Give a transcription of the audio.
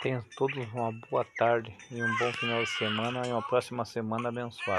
Tenham todos uma boa tarde e um bom final de semana e uma próxima semana abençoada.